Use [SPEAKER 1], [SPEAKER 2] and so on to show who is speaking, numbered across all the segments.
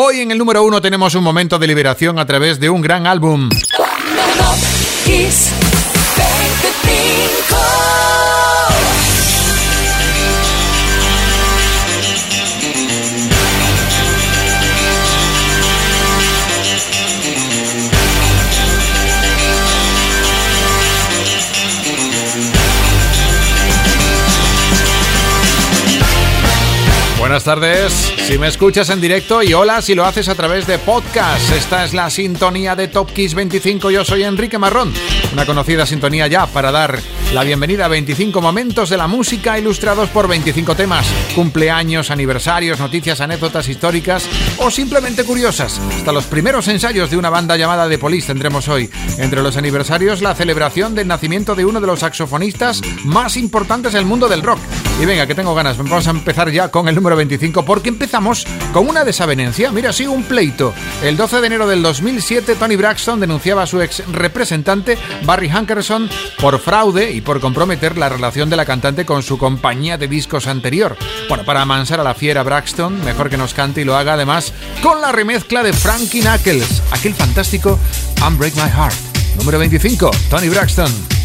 [SPEAKER 1] Hoy en el número uno tenemos un momento de liberación a través de un gran álbum. Buenas tardes, si me escuchas en directo y hola si lo haces a través de podcast. Esta es la sintonía de Top Kiss 25. Yo soy Enrique Marrón, una conocida sintonía ya para dar la bienvenida a 25 momentos de la música ilustrados por 25 temas, cumpleaños, aniversarios, noticias, anécdotas históricas o simplemente curiosas. Hasta los primeros ensayos de una banda llamada The Police tendremos hoy. Entre los aniversarios, la celebración del nacimiento de uno de los saxofonistas más importantes del mundo del rock. Y venga, que tengo ganas, vamos a empezar ya con el número 25 porque empezamos con una desavenencia. Mira, sí, un pleito. El 12 de enero del 2007, Tony Braxton denunciaba a su ex representante, Barry Hankerson, por fraude por comprometer la relación de la cantante con su compañía de discos anterior. Bueno, para amansar a la fiera Braxton, mejor que nos cante y lo haga además con la remezcla de Frankie Knuckles, aquel fantástico Unbreak My Heart. Número 25, Tony Braxton.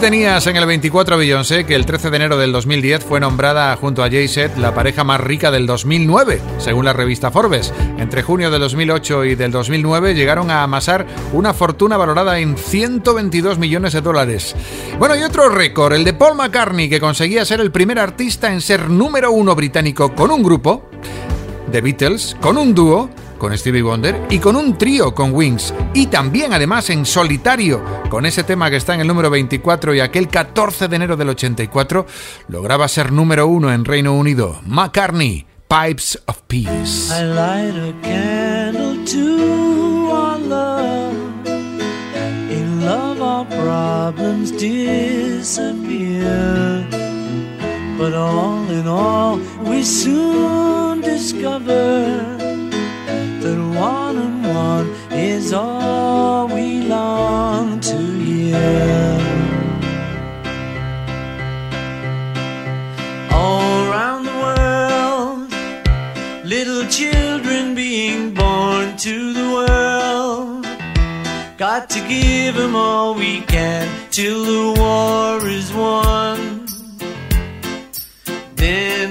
[SPEAKER 1] Tenías en el 24 a Beyoncé que el 13 de enero del 2010 fue nombrada junto a Jay-Z la pareja más rica del 2009, según la revista Forbes. Entre junio del 2008 y del 2009 llegaron a amasar una fortuna valorada en 122 millones de dólares. Bueno, y otro récord, el de Paul McCartney, que conseguía ser el primer artista en ser número uno británico con un grupo, The Beatles, con un dúo con Stevie Wonder y con un trío con Wings y también además en solitario con ese tema que está en el número 24 y aquel 14 de enero del 84 lograba ser número uno en Reino Unido. McCartney, Pipes of Peace.
[SPEAKER 2] But
[SPEAKER 3] all in all we soon discover one and one is all we long to hear. All around the world, little children being born to the world. Got to give them all we can till the war is won. Then.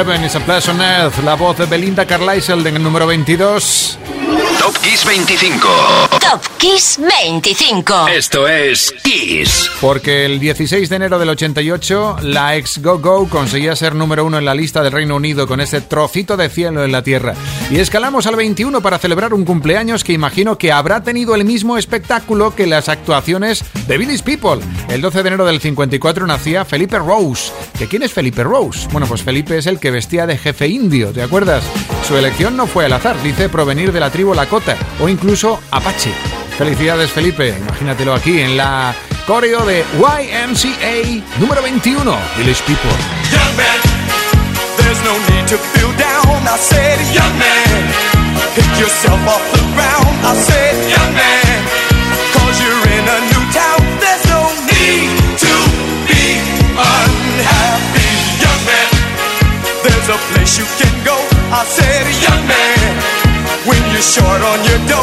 [SPEAKER 4] Heaven a Place
[SPEAKER 1] la voz de Belinda Carlisle en el número 22.
[SPEAKER 5] Top Kiss 25.
[SPEAKER 6] Top Kiss 25.
[SPEAKER 5] Esto es Kiss.
[SPEAKER 1] Porque el 16 de enero del 88, la ex Go Go conseguía ser número uno en la lista del Reino Unido con ese trocito de cielo en la tierra. Y escalamos al 21 para celebrar un cumpleaños que imagino que habrá tenido el mismo espectáculo que las actuaciones de Billy's People. El 12 de enero del 54 nacía Felipe Rose. ¿De quién es Felipe Rose? Bueno, pues Felipe es el que vestía de jefe indio, ¿te acuerdas? Su elección no fue al azar, dice provenir de la tribu Lakota o incluso Apache. Felicidades Felipe, imagínatelo aquí en la coreo de YMCA número 21, Billy's People.
[SPEAKER 7] there's no need to feel down. I said, young man, pick yourself off the ground. I said, young man, cause you're in a new town. There's no need to be unhappy, young man. There's a place you can go. I said, young man, when you're short on your dough.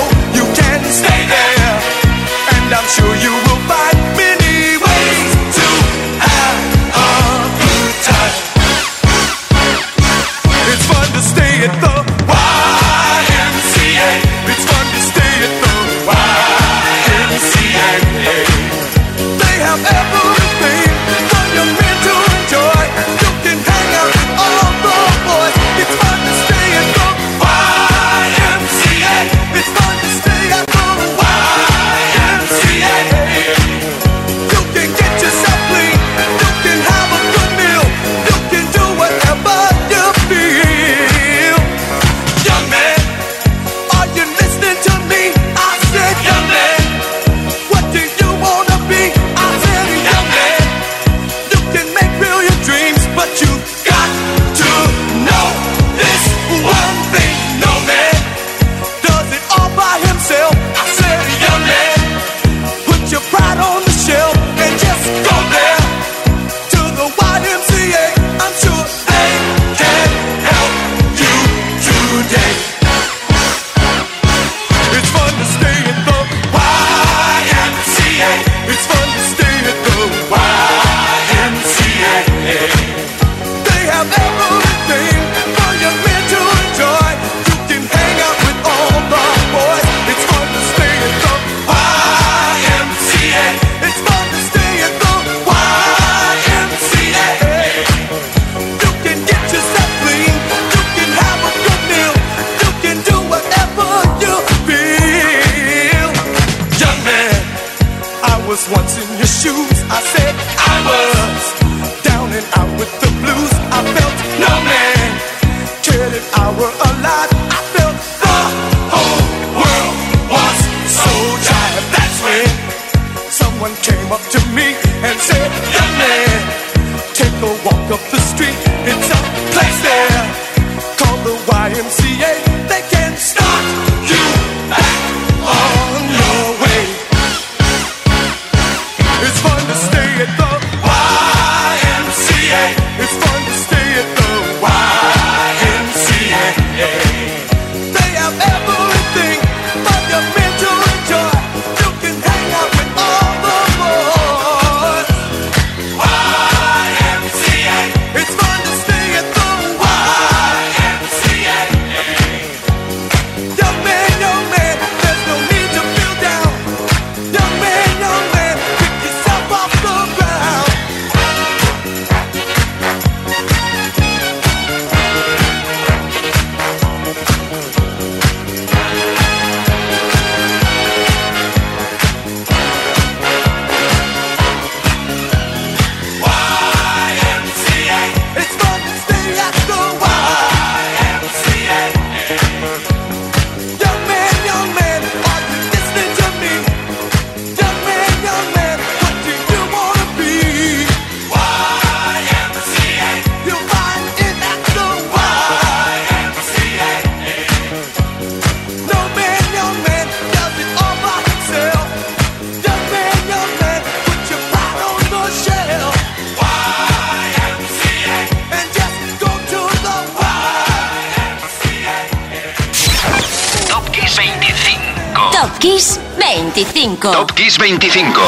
[SPEAKER 5] Top Kiss 25.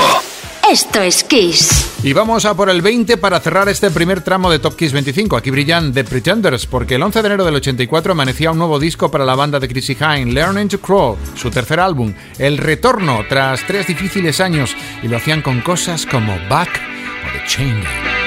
[SPEAKER 6] Esto es Kiss.
[SPEAKER 1] Y vamos a por el 20 para cerrar este primer tramo de Top Kiss 25. Aquí brillan The Pretenders, porque el 11 de enero del 84 amanecía un nuevo disco para la banda de Chrissy Hine, Learning to Crawl, su tercer álbum, El Retorno, tras tres difíciles años, y lo hacían con cosas como Back o The Chain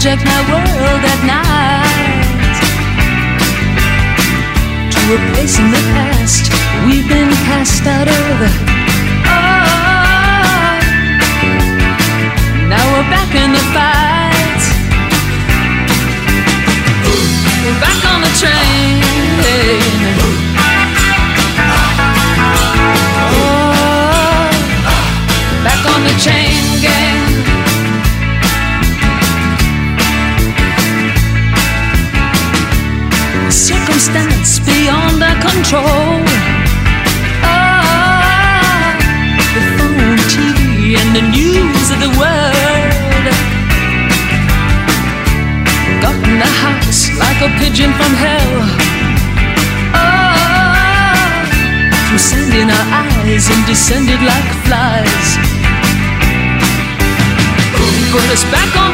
[SPEAKER 8] hijacked my world at night. To a place in the past we've been cast out of. Oh, now we're back in the fight. We're back on the train. Descended like flies. Put us back on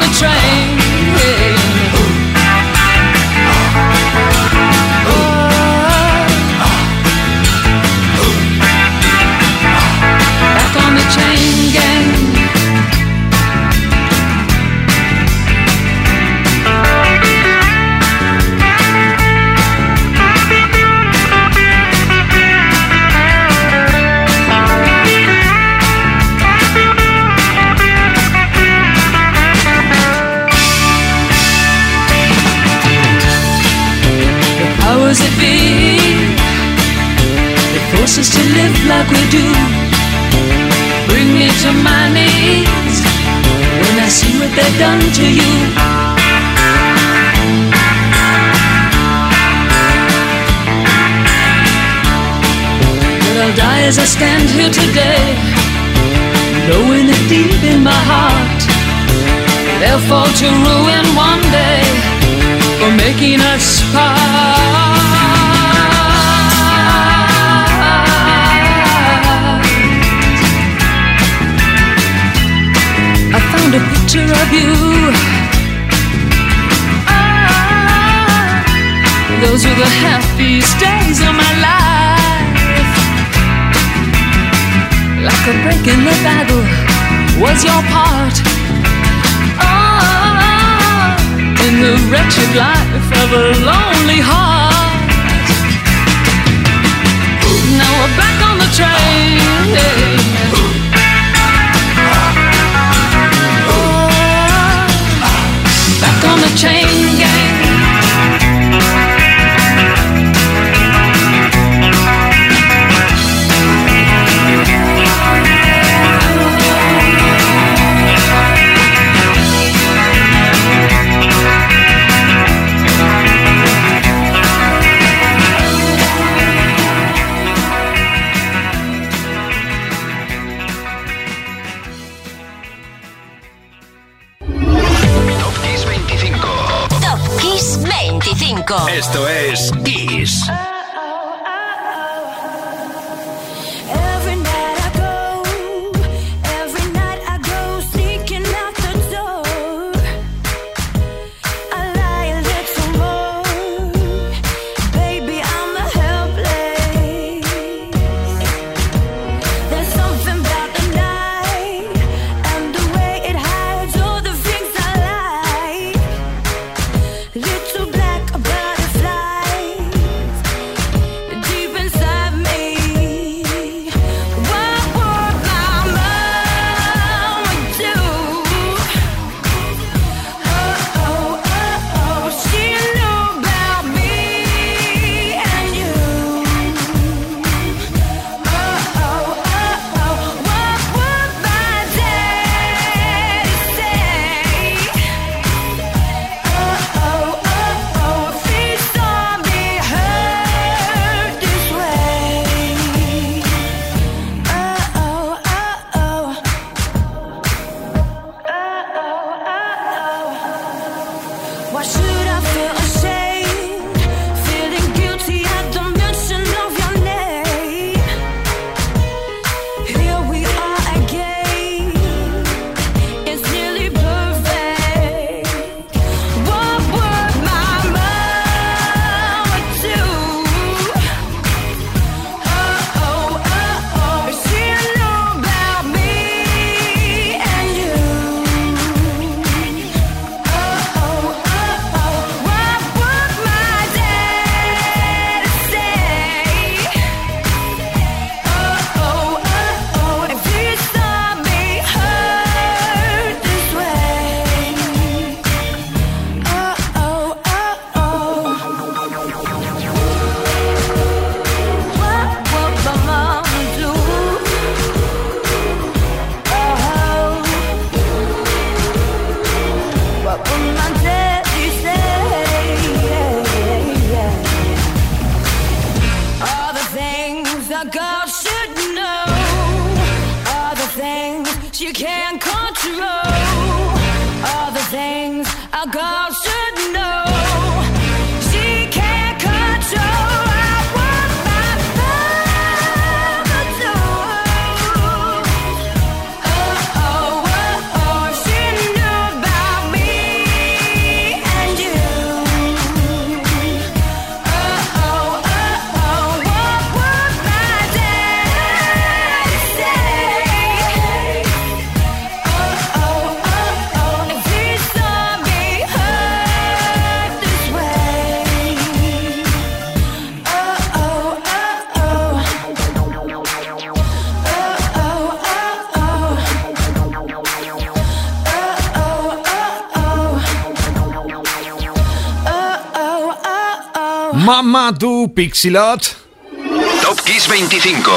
[SPEAKER 8] like do. Bring me to my knees when I see what they've done to you. But I'll die as I stand here today, knowing that deep in my heart they'll fall to ruin one day for making us part. Of you. Ah, those were the happiest days of my life. Like a break in the battle was your part. Oh, in the wretched life of a lonely heart. Now we're back on the train. Chain gang.
[SPEAKER 1] Mamadou Pixilot.
[SPEAKER 5] Top Kiss 25.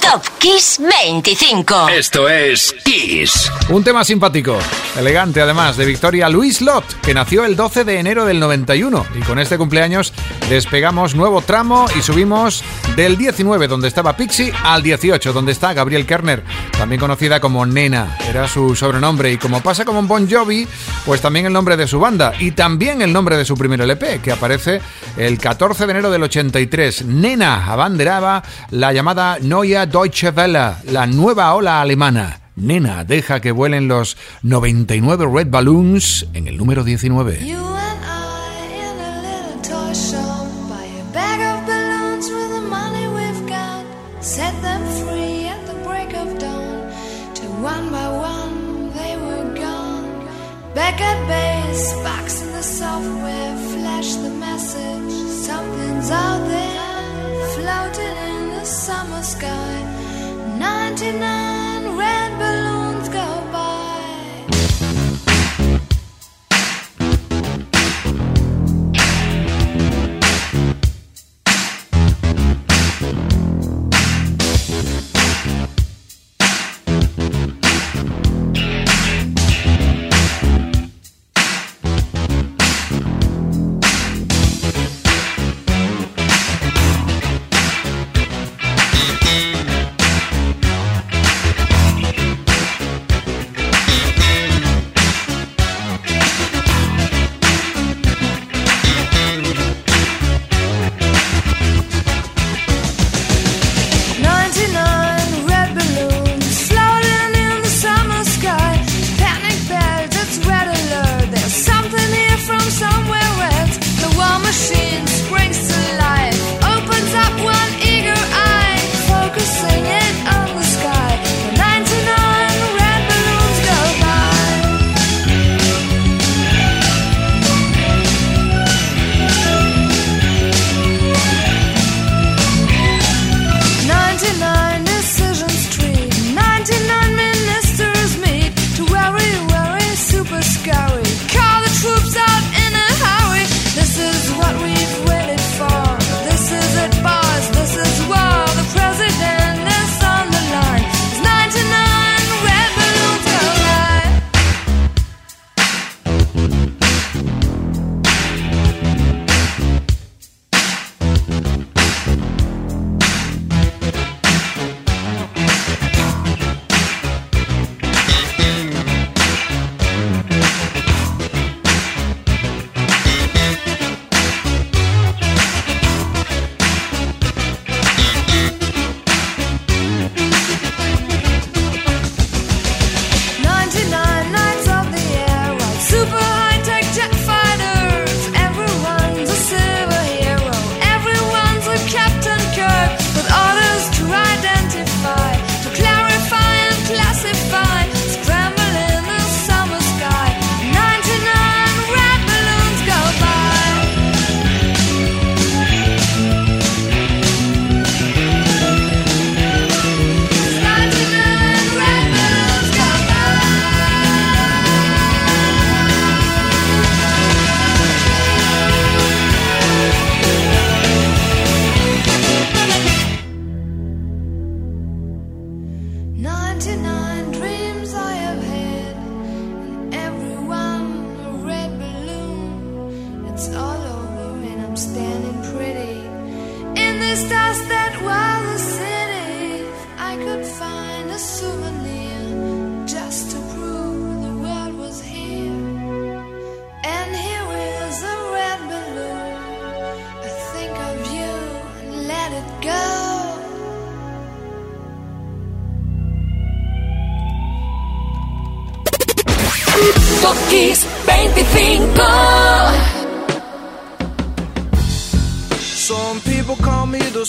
[SPEAKER 6] Top Kiss 25.
[SPEAKER 5] Esto es Kiss.
[SPEAKER 1] Un tema simpático, elegante además, de Victoria Luis Lot, que nació el 12 de enero del 91. Y con este cumpleaños despegamos nuevo tramo y subimos del 19, donde estaba Pixie, al 18, donde está Gabriel Kerner, también conocida como Nena. Era su sobrenombre. Y como pasa como en Bon Jovi, pues también el nombre de su banda y también el nombre de su primer LP, que aparece el 14 de enero del 83. Nena abanderaba la llamada Neue Deutsche Welle, la nueva ola alemana. Nena deja que vuelen los 99 Red Balloons en el número 19.
[SPEAKER 9] You and I in a little toy shop buy a bag of balloons with the money we've got. Set them free at the break of dawn. Till one by one they were gone. Back at base, box in the software, flash the message. Something's out there, floating in the summer sky. 99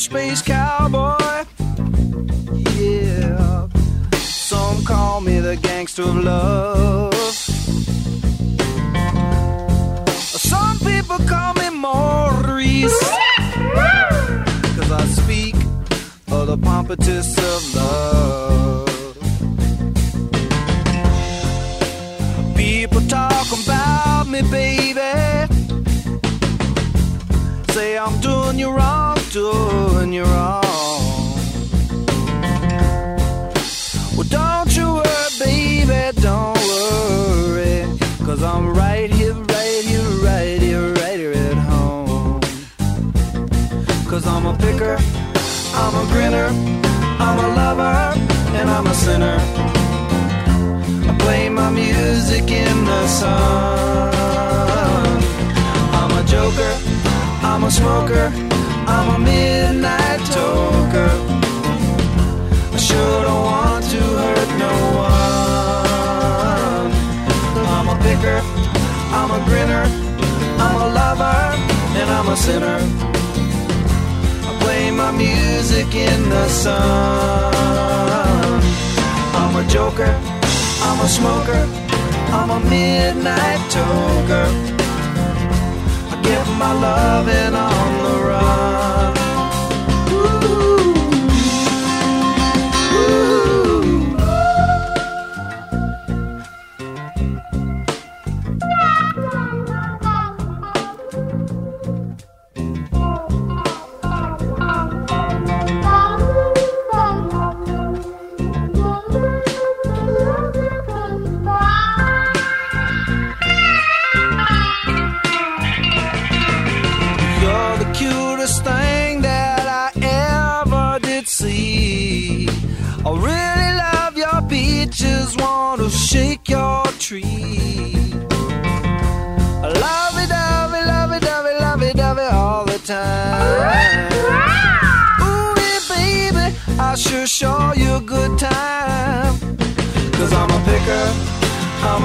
[SPEAKER 2] space grinner, I'm a lover, and I'm a sinner. I play my music in the sun. I'm a joker, I'm a smoker, I'm a midnight toker. I get my loving on the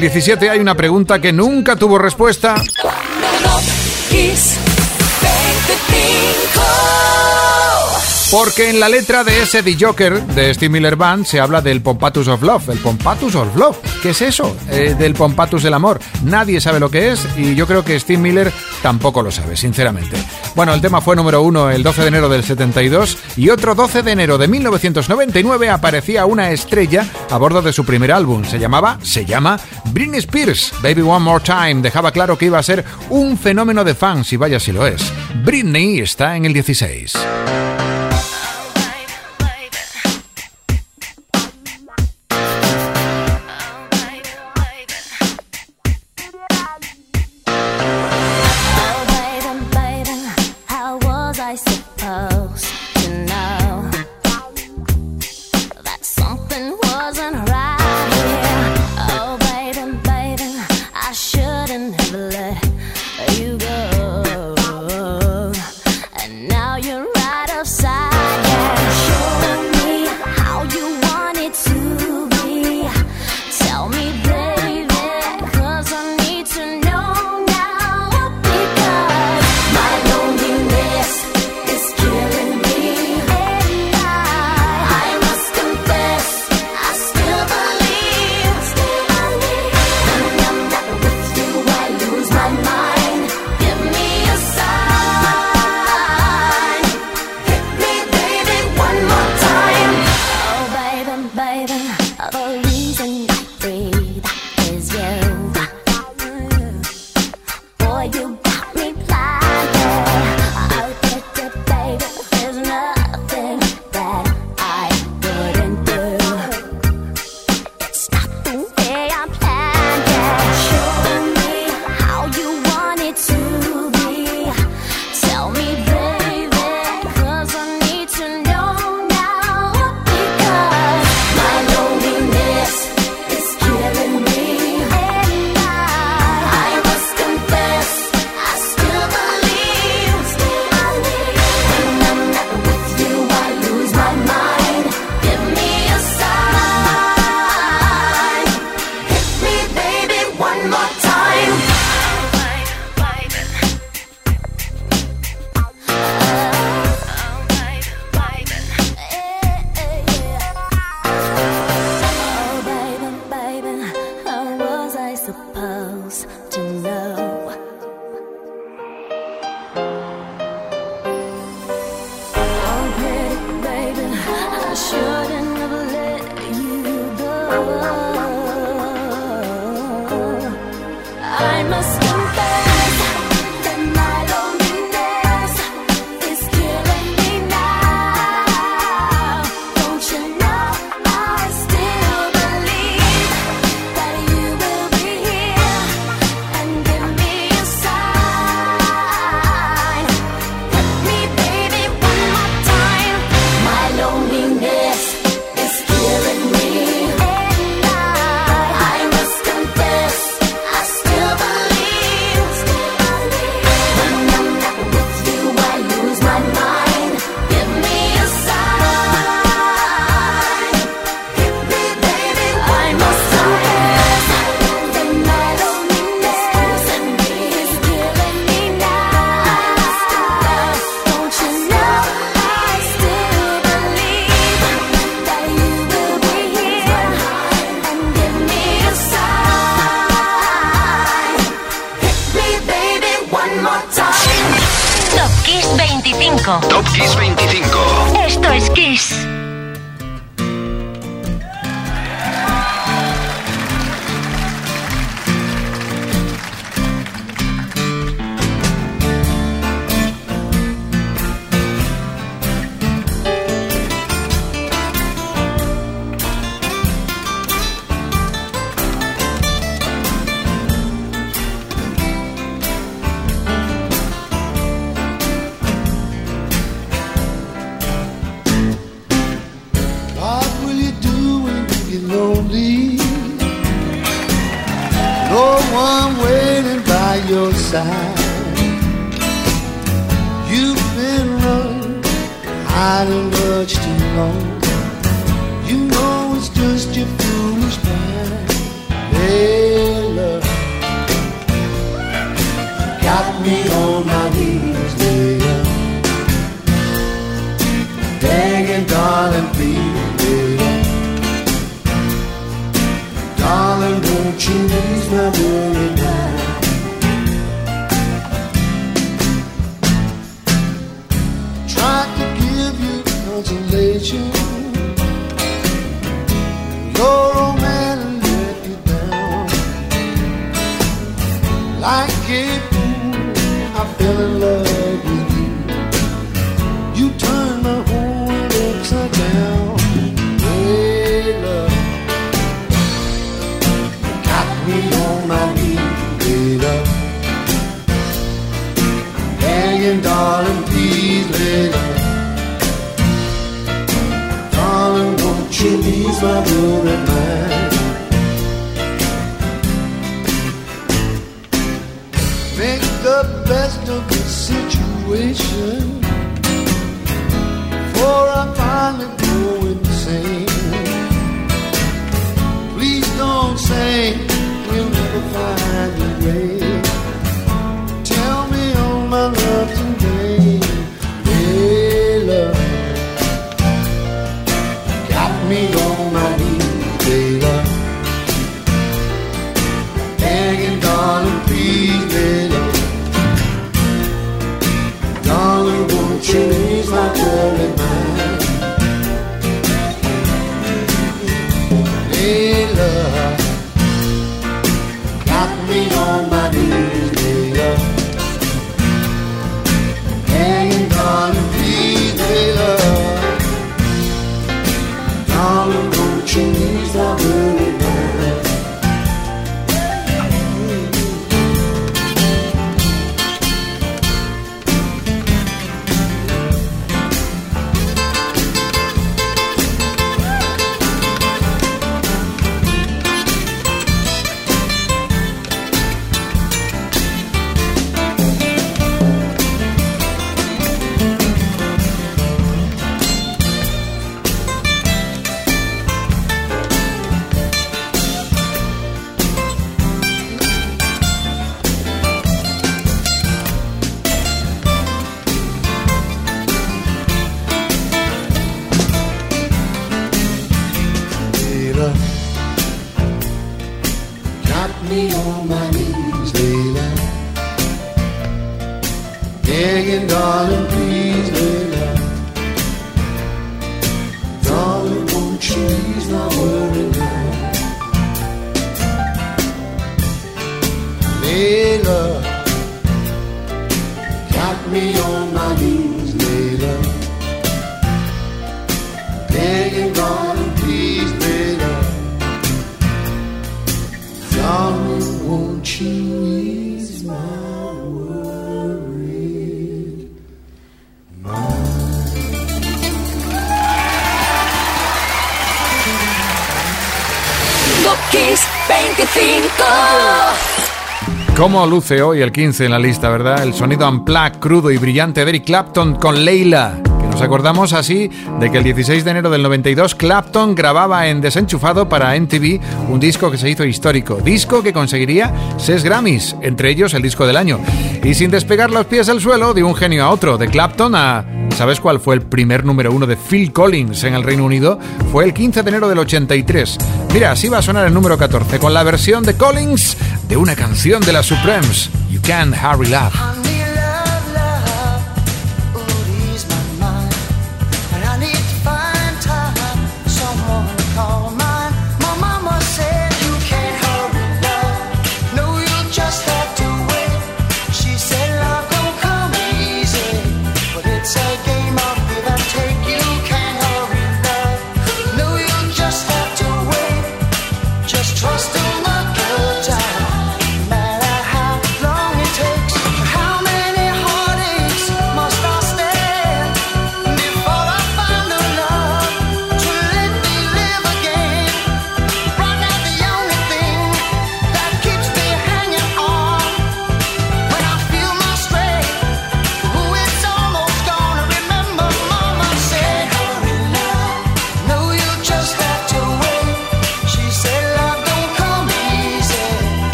[SPEAKER 1] El 17 hay una pregunta que nunca tuvo respuesta.
[SPEAKER 10] Top Kiss 25.
[SPEAKER 1] Porque en la letra de ese The Joker de Steve Miller Band se habla del Pompatus of Love. ¿El Pompatus of Love? ¿Qué es eso? Eh, del Pompatus del amor. Nadie sabe lo que es y yo creo que Steve Miller tampoco lo sabe, sinceramente. Bueno, el tema fue número uno el 12 de enero del 72 y otro 12 de enero de 1999 aparecía una estrella a bordo de su primer álbum. Se llamaba, se llama Britney Spears. Baby One More Time. Dejaba claro que iba a ser un fenómeno de fans y vaya si lo es. Britney está en el 16.
[SPEAKER 11] ¿Cómo luce hoy el 15 en la lista, verdad? El sonido unplugged, crudo y brillante de Eric Clapton con Leila. Nos acordamos así de que el 16 de enero del 92 Clapton grababa en Desenchufado para MTV un disco que se hizo histórico. Disco que conseguiría 6 Grammys, entre ellos el disco del año. Y sin despegar los pies del suelo, de un genio a otro, de Clapton a... ¿Sabes cuál fue el primer número uno de Phil Collins en el Reino Unido? Fue el 15 de enero del 83. Mira, así va a sonar el número 14, con la versión de Collins de una canción de la Supremes, You Can't Hurry love,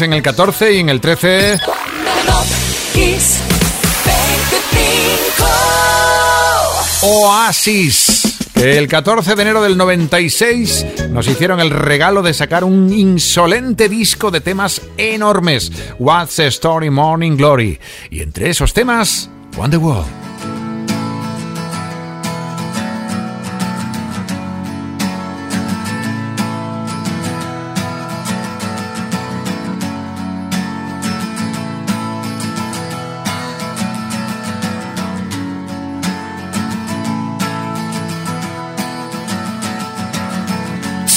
[SPEAKER 11] En el 14 y en el 13...
[SPEAKER 8] Top Kiss 25.
[SPEAKER 11] Oasis. El 14 de enero del 96 nos hicieron el regalo de sacar un insolente disco de temas enormes, What's the Story Morning Glory, y entre esos temas, Wonderwall.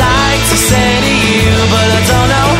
[SPEAKER 3] Like to say to you, but I don't know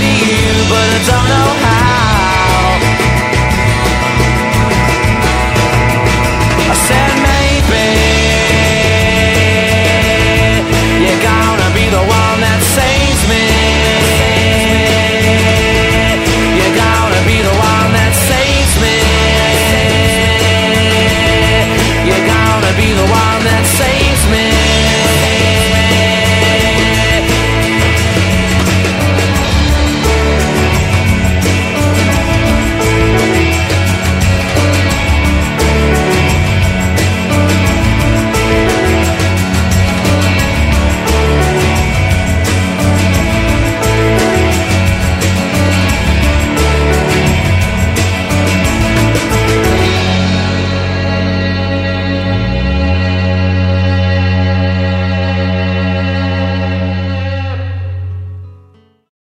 [SPEAKER 3] to you, but I don't know